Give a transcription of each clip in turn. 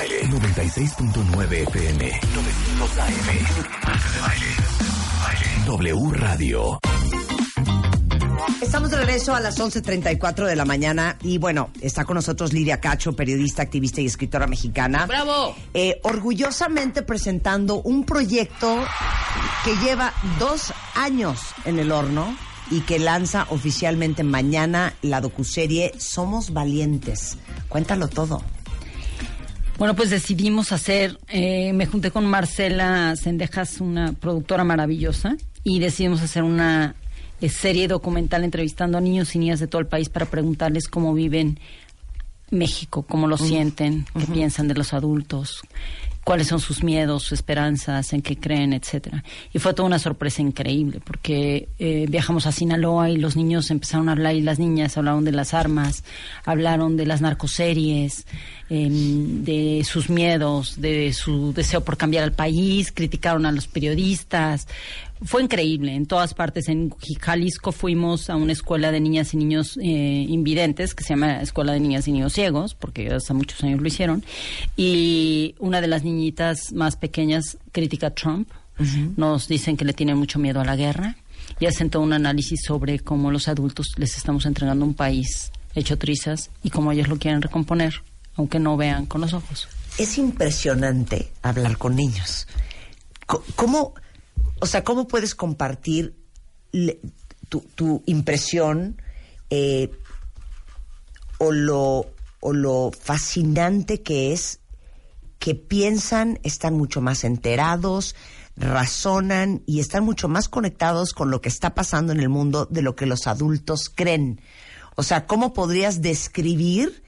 Marta de Baile 96.9 FM 900 AM de Baile W Radio Estamos de regreso a las 11.34 de la mañana y bueno, está con nosotros Lidia Cacho, periodista, activista y escritora mexicana. ¡Bravo! Eh, orgullosamente presentando un proyecto que lleva dos años en el horno y que lanza oficialmente mañana la docuserie Somos Valientes. Cuéntalo todo. Bueno, pues decidimos hacer, eh, me junté con Marcela Sendejas, una productora maravillosa, y decidimos hacer una eh, serie documental entrevistando a niños y niñas de todo el país para preguntarles cómo viven México, cómo lo sienten, qué piensan de los adultos, cuáles son sus miedos, sus esperanzas, en qué creen, etcétera. Y fue toda una sorpresa increíble, porque eh, viajamos a Sinaloa y los niños empezaron a hablar y las niñas hablaron de las armas, hablaron de las narcoseries, em, de sus miedos, de su deseo por cambiar al país, criticaron a los periodistas. Fue increíble, en todas partes. En Jalisco fuimos a una escuela de niñas y niños eh, invidentes, que se llama Escuela de Niñas y Niños Ciegos, porque hace muchos años lo hicieron. Y una de las niñitas más pequeñas critica a Trump. Nos dicen que le tienen mucho miedo a la guerra. Y hacen todo un análisis sobre cómo los adultos les estamos entregando un país hecho trizas y cómo ellos lo quieren recomponer, aunque no vean con los ojos. Es impresionante hablar con niños. ¿Cómo, o sea, cómo puedes compartir tu, tu impresión eh, o, lo, o lo fascinante que es que piensan, están mucho más enterados, razonan y están mucho más conectados con lo que está pasando en el mundo de lo que los adultos creen. O sea, ¿cómo podrías describir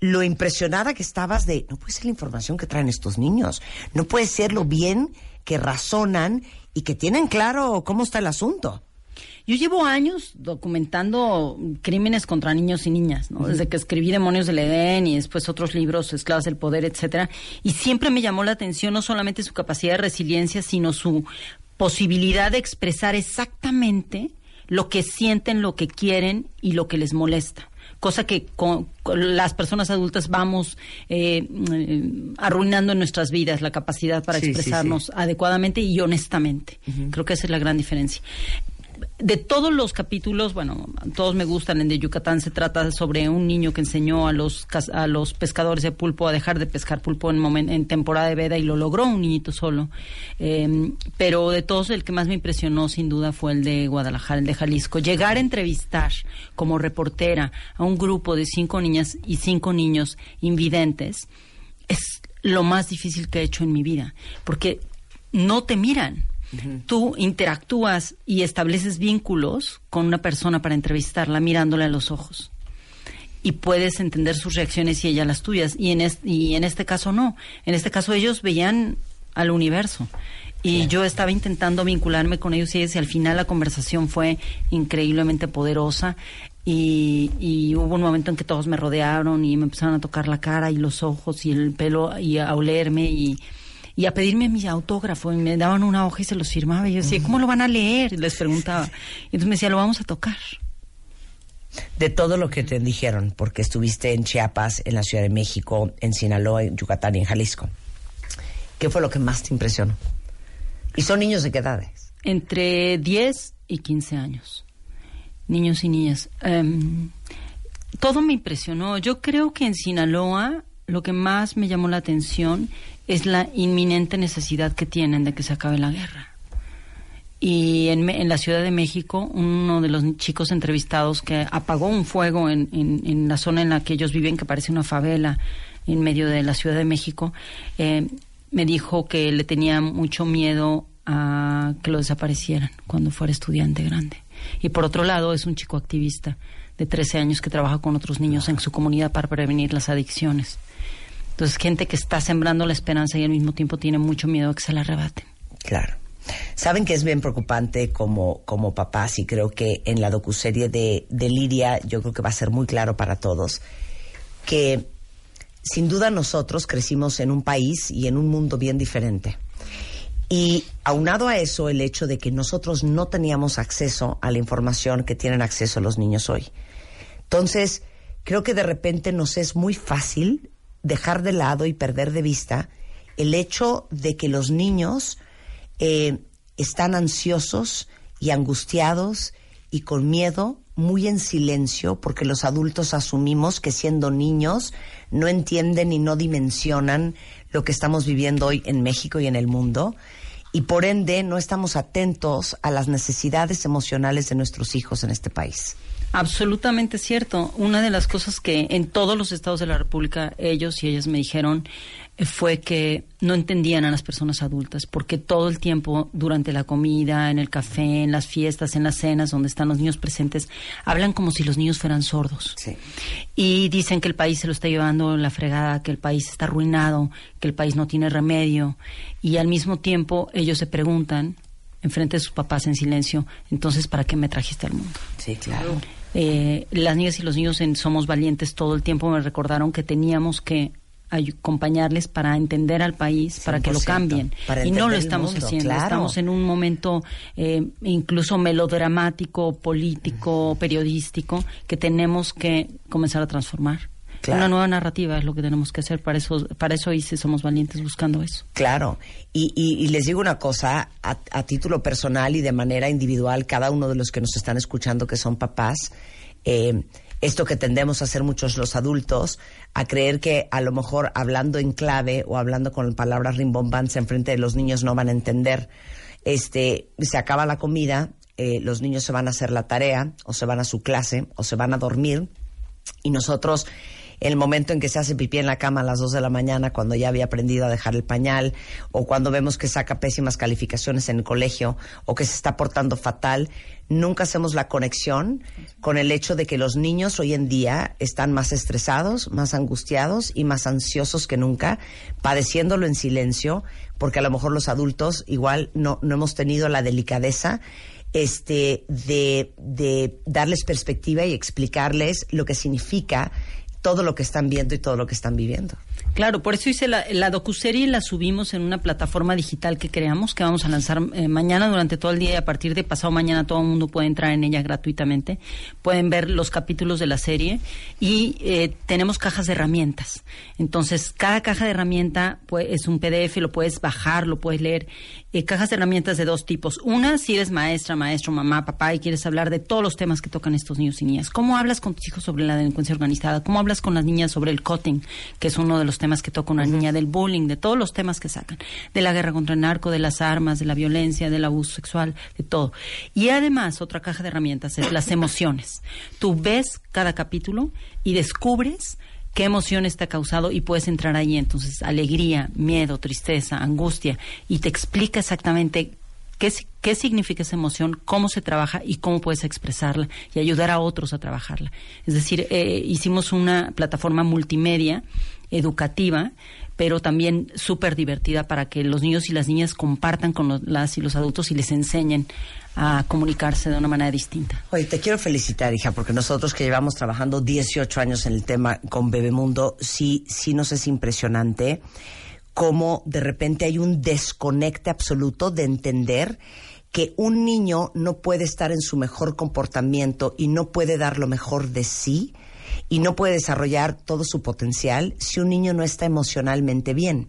lo impresionada que estabas de, no puede ser la información que traen estos niños, no puede ser lo bien que razonan y que tienen claro cómo está el asunto? Yo llevo años documentando crímenes contra niños y niñas, ¿no? Desde que escribí Demonios del Edén y después otros libros, Esclavas del Poder, etcétera. Y siempre me llamó la atención no solamente su capacidad de resiliencia, sino su posibilidad de expresar exactamente lo que sienten, lo que quieren y lo que les molesta. Cosa que con, con las personas adultas vamos eh, eh, arruinando en nuestras vidas la capacidad para Sí, sí, expresarnos adecuadamente y honestamente. Creo que esa es la gran diferencia de todos los capítulos, bueno, todos me gustan. En de Yucatán se trata sobre un niño que enseñó a los a los pescadores de pulpo a dejar de pescar pulpo en, momen- en temporada de veda y lo logró un niñito solo. Eh, pero de todos el que más me impresionó sin duda fue el de Guadalajara, el de Jalisco. Llegar a entrevistar como reportera a un grupo de cinco niñas y cinco niños invidentes es lo más difícil que he hecho en mi vida, porque no te miran. Tú interactúas y estableces vínculos con una persona para entrevistarla mirándola a los ojos. Y puedes entender sus reacciones y ella las tuyas. Y en, es- y en este caso no. En este caso ellos veían al universo. Y yo estaba intentando vincularme con ellos y ellas, y al final la conversación fue increíblemente poderosa. Y, y hubo un momento en que todos me rodearon y me empezaron a tocar la cara y los ojos y el pelo y a olerme y, y a pedirme mi autógrafo y me daban una hoja y se los firmaba y yo decía, ¿cómo lo van a leer? Y les preguntaba. Y entonces me decía, lo vamos a tocar. De todo lo que te dijeron, porque estuviste en Chiapas, en la Ciudad de México, en Sinaloa, en Yucatán y en Jalisco. ¿Qué fue lo que más te impresionó? ¿Y son niños de qué edades? Entre 10 y 15 años. Niños y niñas. Em, todo me impresionó. Yo creo que en Sinaloa lo que más me llamó la atención es la inminente necesidad que tienen de que se acabe la guerra. Y en, en la Ciudad de México, uno de los chicos entrevistados que apagó un fuego en, en- en la zona en la que ellos viven, que parece una favela en medio de la Ciudad de México, eh, me dijo que le tenía mucho miedo a que lo desaparecieran cuando fuera estudiante grande. Y por otro lado, es un chico activista de 13 años que trabaja con otros niños en su comunidad para prevenir las adicciones. Entonces, gente que está sembrando la esperanza y al mismo tiempo tiene mucho miedo a que se la arrebaten. Claro. Saben que es bien preocupante como, como papás y creo que en la docuserie de, de Lidia yo creo que va a ser muy claro para todos que sin duda nosotros crecimos en un país y en un mundo bien diferente. Y aunado a eso, el hecho de que nosotros no teníamos acceso a la información que tienen acceso los niños hoy. Entonces, creo que de repente nos es muy fácil dejar de lado y perder de vista el hecho de que los niños eh, están ansiosos y angustiados y con miedo, muy en silencio, porque los adultos asumimos que siendo niños no entienden y no dimensionan lo que estamos viviendo hoy en México y en el mundo, y por ende no estamos atentos a las necesidades emocionales de nuestros hijos en este país. Absolutamente cierto. Una de las cosas que en todos los estados de la República ellos y ellas me dijeron eh, fue que no entendían a las personas adultas, porque todo el tiempo, durante la comida, en el café, en las fiestas, en las cenas, donde están los niños presentes, hablan como si los niños fueran sordos. Y dicen que el país se lo está llevando la fregada, que el país está arruinado, que el país no tiene remedio. Y al mismo tiempo ellos se preguntan, enfrente de sus papás en silencio, entonces, ¿para qué me trajiste al mundo? Sí, claro. Eh, las niñas y los niños en Somos Valientes todo el tiempo me recordaron que teníamos que acompañarles para entender al país, para que lo cambien. y no lo estamos haciendo. Estamos en un momento eh, incluso melodramático, político, periodístico, que tenemos que comenzar a transformar. Una nueva narrativa es lo que tenemos que hacer. Para eso, para eso hice Somos Valientes buscando eso. Claro. Y, y, les digo una cosa, a, a, título personal y de manera individual, cada uno de los que nos están escuchando que son papás, eh, esto que tendemos a hacer muchos los adultos, a creer que a lo mejor hablando en clave o hablando con palabras rimbombantes enfrente de los niños no van a entender. Este, se acaba la comida, eh, los niños se van a hacer la tarea, o se van a su clase, o se van a dormir, y nosotros el momento en que se hace pipí en la cama a las 2 de la mañana cuando ya había aprendido a dejar el pañal o cuando vemos que saca pésimas calificaciones en el colegio o que se está portando fatal, nunca hacemos la conexión con el hecho de que los niños hoy en día están más estresados, más angustiados y más ansiosos que nunca, padeciéndolo en silencio, porque a lo mejor los adultos igual no, no hemos tenido la delicadeza este, de, de darles perspectiva y explicarles lo que significa todo lo que están viendo y todo lo que están viviendo. Claro, por eso hice la, la docuserie la subimos en una plataforma digital que creamos, que vamos a lanzar eh, mañana durante todo el día y a partir de pasado mañana todo el mundo puede entrar en ella gratuitamente. Pueden ver los capítulos de la serie y eh, tenemos cajas de herramientas. Entonces, cada caja de herramienta pues, es un PDF, lo puedes bajar, lo puedes leer. Eh, cajas de herramientas de dos tipos. Una, si eres maestra, maestro, mamá, papá y quieres hablar de todos los temas que tocan estos niños y niñas. ¿Cómo hablas con tus hijos sobre la delincuencia organizada? ¿Cómo hablas con las niñas sobre el cutting, que es uno de los temas que toca una niña, del bullying, de todos los temas que sacan, de la guerra contra el narco, de las armas, de la violencia, del abuso sexual, de todo. Y además, otra caja de herramientas es las emociones. Tú ves cada capítulo y descubres qué emociones te ha causado y puedes entrar ahí. Entonces, alegría, miedo, tristeza, angustia, y te explica exactamente qué, qué significa esa emoción, cómo se trabaja y cómo puedes expresarla y ayudar a otros a trabajarla. Es decir, eh, hicimos una plataforma multimedia educativa pero también súper divertida para que los niños y las niñas compartan con los, las y los adultos y les enseñen a comunicarse de una manera distinta. Oye, te quiero felicitar, hija, porque nosotros que llevamos trabajando 18 años en el tema con Bebemundo, sí, sí nos es impresionante cómo de repente hay un desconecte absoluto de entender que un niño no puede estar en su mejor comportamiento y no puede dar lo mejor de sí y no puede desarrollar todo su potencial si un niño no está emocionalmente bien.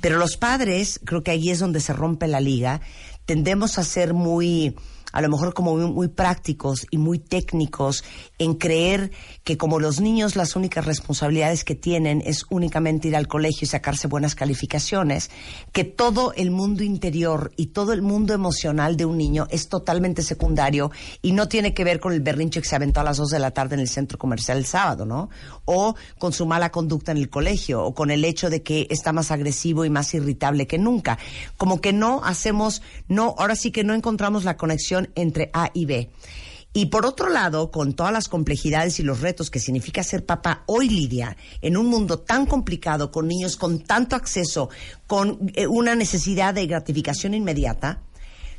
Pero los padres, creo que ahí es donde se rompe la liga, tendemos a ser muy a lo mejor como muy, prácticos y muy técnicos en creer que como los niños las únicas responsabilidades que tienen es únicamente ir al colegio y sacarse buenas calificaciones, que todo el mundo interior y todo el mundo emocional de un niño es totalmente secundario y no tiene que ver con el berrinche que se aventó a las dos de la tarde en el centro comercial el sábado, ¿no? O con su mala conducta en el colegio, o con el hecho de que está más agresivo y más irritable que nunca. Como que no hacemos, no, ahora sí que no encontramos la conexión entre A y B. Y por otro lado, con todas las complejidades y los retos que significa ser papá hoy, Lidia, en un mundo tan complicado, con niños con tanto acceso, con eh, una necesidad de gratificación inmediata,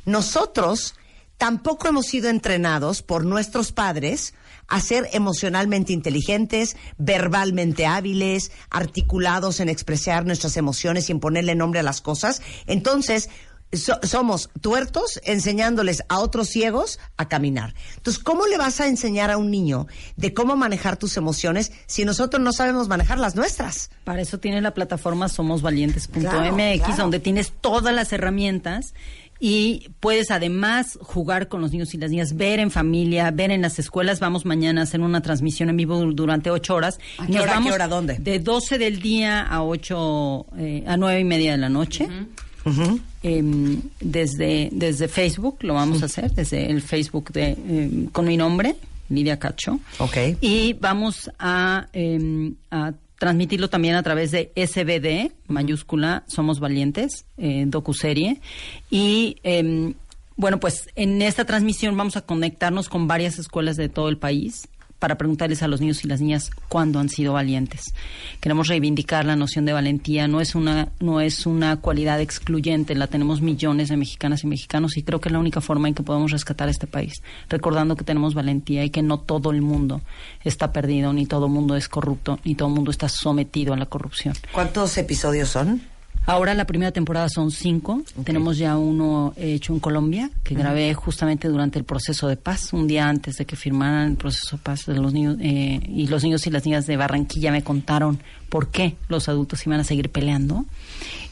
nosotros tampoco hemos sido entrenados por nuestros padres a ser emocionalmente inteligentes, verbalmente hábiles, articulados en expresar nuestras emociones y en ponerle nombre a las cosas. Entonces, somos tuertos enseñándoles a otros ciegos a caminar. Entonces, ¿cómo le vas a enseñar a un niño de cómo manejar tus emociones si nosotros no sabemos manejar las nuestras? Para eso tiene la plataforma somosvalientes.mx, donde tienes todas las herramientas y puedes además jugar con los niños y las niñas, ver en familia, ver en las escuelas. Vamos mañana a hacer una transmisión en vivo durante ocho horas. ¿A qué, hora, vamos dónde? De 12 del día a ocho, eh, a nueve y media de la noche. Em, desde, desde Facebook lo vamos a hacer, desde el Facebook de, em, con mi nombre, Lidia Cacho. Ok. Y vamos a, em, a transmitirlo también a través de SBD, mayúscula, Somos Valientes, eh, docuserie. Y bueno, pues en esta transmisión vamos a conectarnos con varias escuelas de todo el país para preguntarles a los niños y las niñas cuándo han sido valientes. Queremos reivindicar la noción de valentía, no es una no es una cualidad excluyente, la tenemos millones de mexicanas y mexicanos y creo que es la única forma en que podemos rescatar este país, recordando que tenemos valentía y que no todo el mundo está perdido, ni todo el mundo es corrupto, ni todo el mundo está sometido a la corrupción. ¿Cuántos episodios son? Ahora la primera temporada son cinco. Tenemos ya uno hecho en Colombia, que grabé justamente durante el proceso de paz, un día antes de que firmaran el proceso de paz de los niños. Eh, y los niños y las niñas de Barranquilla me contaron por qué los adultos iban a seguir peleando.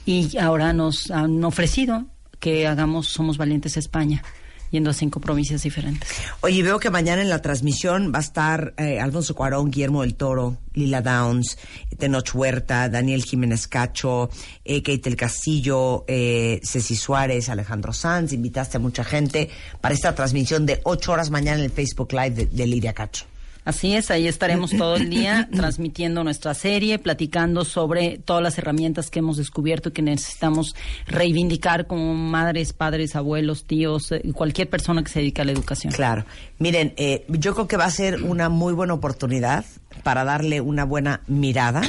Y ahora nos han ofrecido que hagamos Somos Valientes España yendo a cinco provincias diferentes. Oye, veo que mañana en la transmisión va a estar eh, Alfonso Cuarón, Guillermo del Toro, Lila Downs, Tenoch Huerta, Daniel Jiménez Cacho, eh, Kate El Castillo, eh, Ceci Suárez, Alejandro Sanz. Invitaste a mucha gente para esta transmisión de ocho horas mañana en el Facebook Live de, de Lidia Cacho. Así es, ahí estaremos todo el día transmitiendo nuestra serie, platicando sobre todas las herramientas que hemos descubierto y que necesitamos reivindicar como madres, padres, abuelos, tíos, eh, cualquier persona que se dedique a la educación. Claro. Miren, eh, yo creo que va a ser una muy buena oportunidad para darle una buena mirada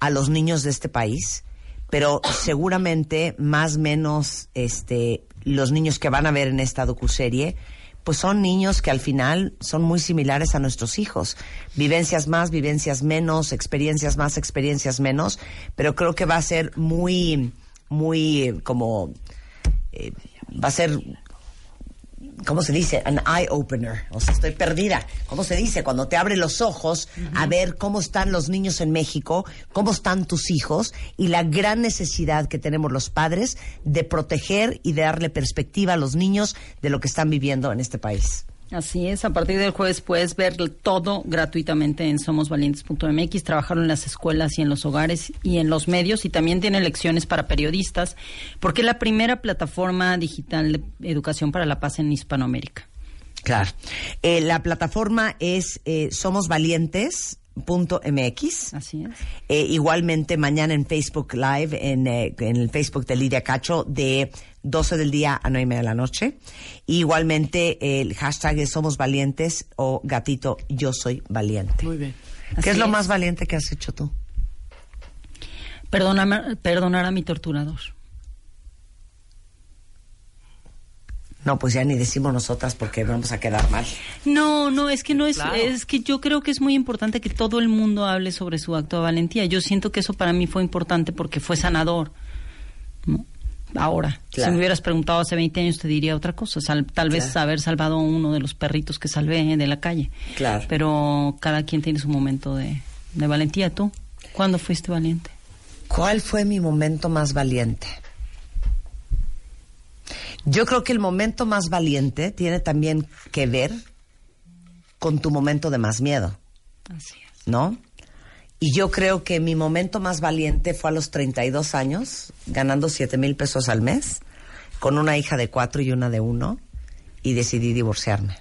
a los niños de este país, pero seguramente más o menos este, los niños que van a ver en esta docuserie pues son niños que al final son muy similares a nuestros hijos. Vivencias más, vivencias menos, experiencias más, experiencias menos, pero creo que va a ser muy, muy eh, como, eh, va a ser ¿cómo se dice? An eye opener. O sea, estoy perdida. ¿Cómo se dice? Cuando te abre los ojos a ver cómo están los niños en México, cómo están tus hijos y la gran necesidad que tenemos los padres de proteger y de darle perspectiva a los niños de lo que están viviendo en este país. Así es, a partir del jueves puedes ver todo gratuitamente en somosvalientes.mx, trabajarlo en las escuelas y en los hogares y en los medios y también tiene lecciones para periodistas, porque es la primera plataforma digital de educación para la paz en Hispanoamérica. Claro. Eh, la plataforma es eh, Somos Valientes punto mx. Así es. Eh, igualmente mañana en Facebook Live, en, eh, en, el Facebook de Lidia Cacho, de 12 del día a 9 y media de la noche. igualmente el hashtag es Somos Valientes o gatito Yo Soy Valiente. Muy bien. ¿Qué es lo más valiente que has hecho tú? perdonar a mi torturador. No, pues ya ni decimos nosotras porque vamos a quedar mal. No, no, es que no es, es que yo creo que es muy importante que todo el mundo hable sobre su acto de valentía. Yo siento que eso para mí fue importante porque fue sanador. Ahora, si me hubieras preguntado hace 20 años te diría otra cosa, tal vez haber salvado a uno de los perritos que salvé de la calle. Claro. Pero cada quien tiene su momento de, de valentía. ¿Tú cuándo fuiste valiente? ¿Cuál fue mi momento más valiente? Yo creo que el momento más valiente tiene también que ver con tu momento de más miedo. Así es. ¿No? Y yo creo que mi momento más valiente fue a los 32 años, ganando 7 mil pesos al mes, con una hija de cuatro y una de uno, y decidí divorciarme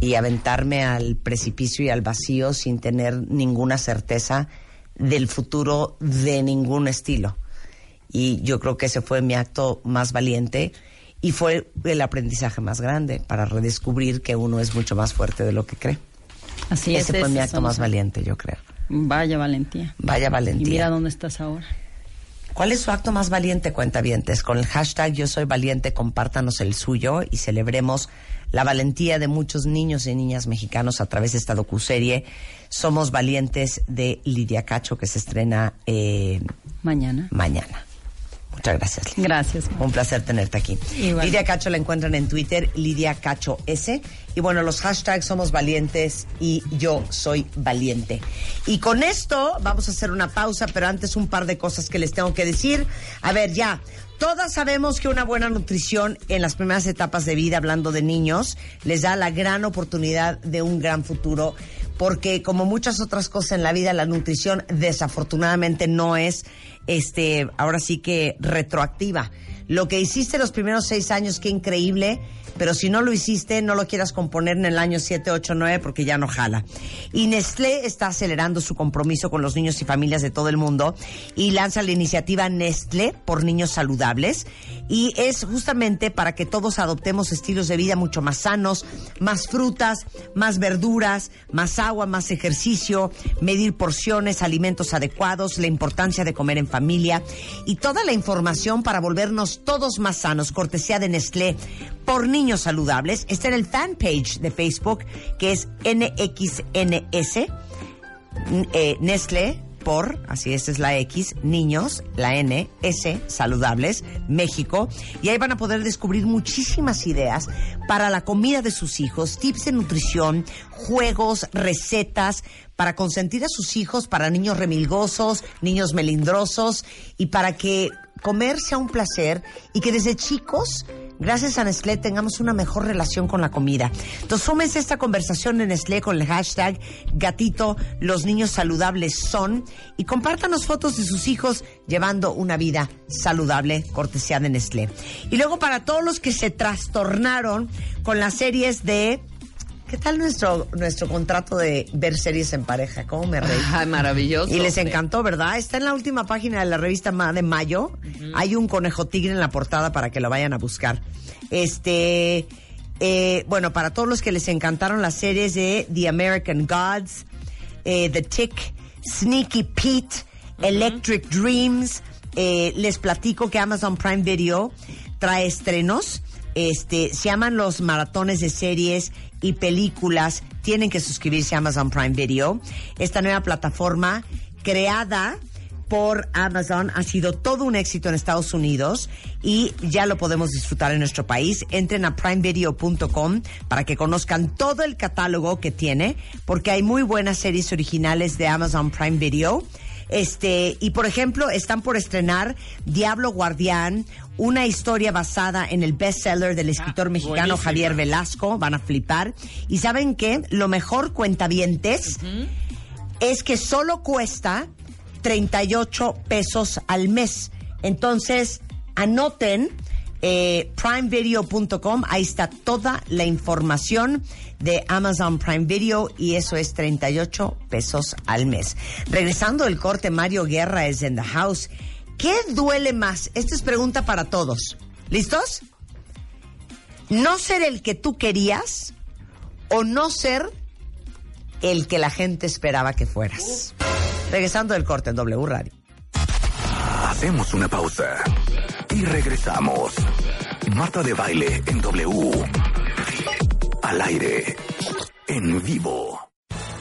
y aventarme al precipicio y al vacío sin tener ninguna certeza del futuro de ningún estilo. Y yo creo que ese fue mi acto más valiente Y fue el aprendizaje más grande para redescubrir que uno es mucho más fuerte de lo que cree. Así Ese es. fue mi acto somos- más valiente, yo creo. Vaya valentía. Vaya Y valentía. mira dónde estás ahora. ¿Cuál es su acto más valiente, cuentavientes? Con el hashtag Yo Soy Valiente, compártanos el suyo y celebremos la valentía de muchos niños y niñas mexicanos a través de esta docuserie Somos Valientes de Lidia Cacho, que se estrena eh, Mañana. mañana. Muchas gracias, Lidia. Gracias. Un placer tenerte aquí. Igual. Lidia Cacho la encuentran en Twitter, Lidia Cacho S. Y bueno, los hashtags somos valientes y yo soy valiente. Y con esto vamos a hacer una pausa, pero antes un par de cosas que les tengo que decir. A ver, ya. Todas sabemos que una buena nutrición en las primeras etapas de vida, hablando de niños, les da la gran oportunidad de un gran futuro, porque como muchas otras cosas en la vida, la nutrición desafortunadamente no es, este, ahora sí que retroactiva. Lo que hiciste los primeros seis años, qué increíble, pero si no lo hiciste, no lo quieras componer en el año 7, 8, 9 porque ya no jala. Y Nestlé está acelerando su compromiso con los niños y familias de todo el mundo y lanza la iniciativa Nestlé por niños saludables y es justamente para que todos adoptemos estilos de vida mucho más sanos, más frutas, más verduras, más agua, más ejercicio, medir porciones, alimentos adecuados, la importancia de comer en familia y toda la información para volvernos todos más sanos, cortesía de Nestlé por niños saludables, está en el fanpage de Facebook que es NXNS, eh, Nestlé por, así esta es la X, niños, la N, S, saludables, México. Y ahí van a poder descubrir muchísimas ideas para la comida de sus hijos, tips de nutrición, juegos, recetas para consentir a sus hijos, para niños remilgosos, niños melindrosos y para que comer sea un placer y que desde chicos gracias a Nestlé tengamos una mejor relación con la comida. Entonces, súmense esta conversación en Nestlé con el hashtag gatito, los niños saludables son y compártanos fotos de sus hijos llevando una vida saludable, cortesía de Nestlé. Y luego para todos los que se trastornaron con las series de... ¿Qué tal nuestro, nuestro contrato de ver series en pareja? ¿Cómo me reí? Ay, maravilloso. Y les encantó, ¿verdad? Está en la última página de la revista de Mayo. Hay un conejo tigre en la portada para que lo vayan a buscar. Este, eh, bueno, para todos los que les encantaron las series de The American Gods, eh, The Tick, Sneaky Pete, Electric Dreams, eh, les platico que Amazon Prime Video trae estrenos. Este, se llaman los maratones de series y películas. Tienen que suscribirse a Amazon Prime Video. Esta nueva plataforma creada por Amazon ha sido todo un éxito en Estados Unidos y ya lo podemos disfrutar en nuestro país. Entren a primevideo.com para que conozcan todo el catálogo que tiene, porque hay muy buenas series originales de Amazon Prime Video. Este, y por ejemplo, están por estrenar Diablo Guardián, una historia basada en el bestseller del escritor mexicano. Javier Velasco. Van a flipar. Y saben qué? Lo mejor cuentavientes es que solo cuesta 38 pesos al mes. Entonces, anoten eh, primevideo.com, ahí está toda la información de Amazon Prime Video y eso es 38 pesos al mes. Regresando del corte, Mario Guerra es en the house. ¿Qué duele más? Esta es pregunta para todos. ¿Listos? ¿No ser el que tú querías o no ser el que la gente esperaba que fueras? Regresando del corte en W Radio. Hacemos una pausa y regresamos. Marta de baile en W. Al aire. En vivo.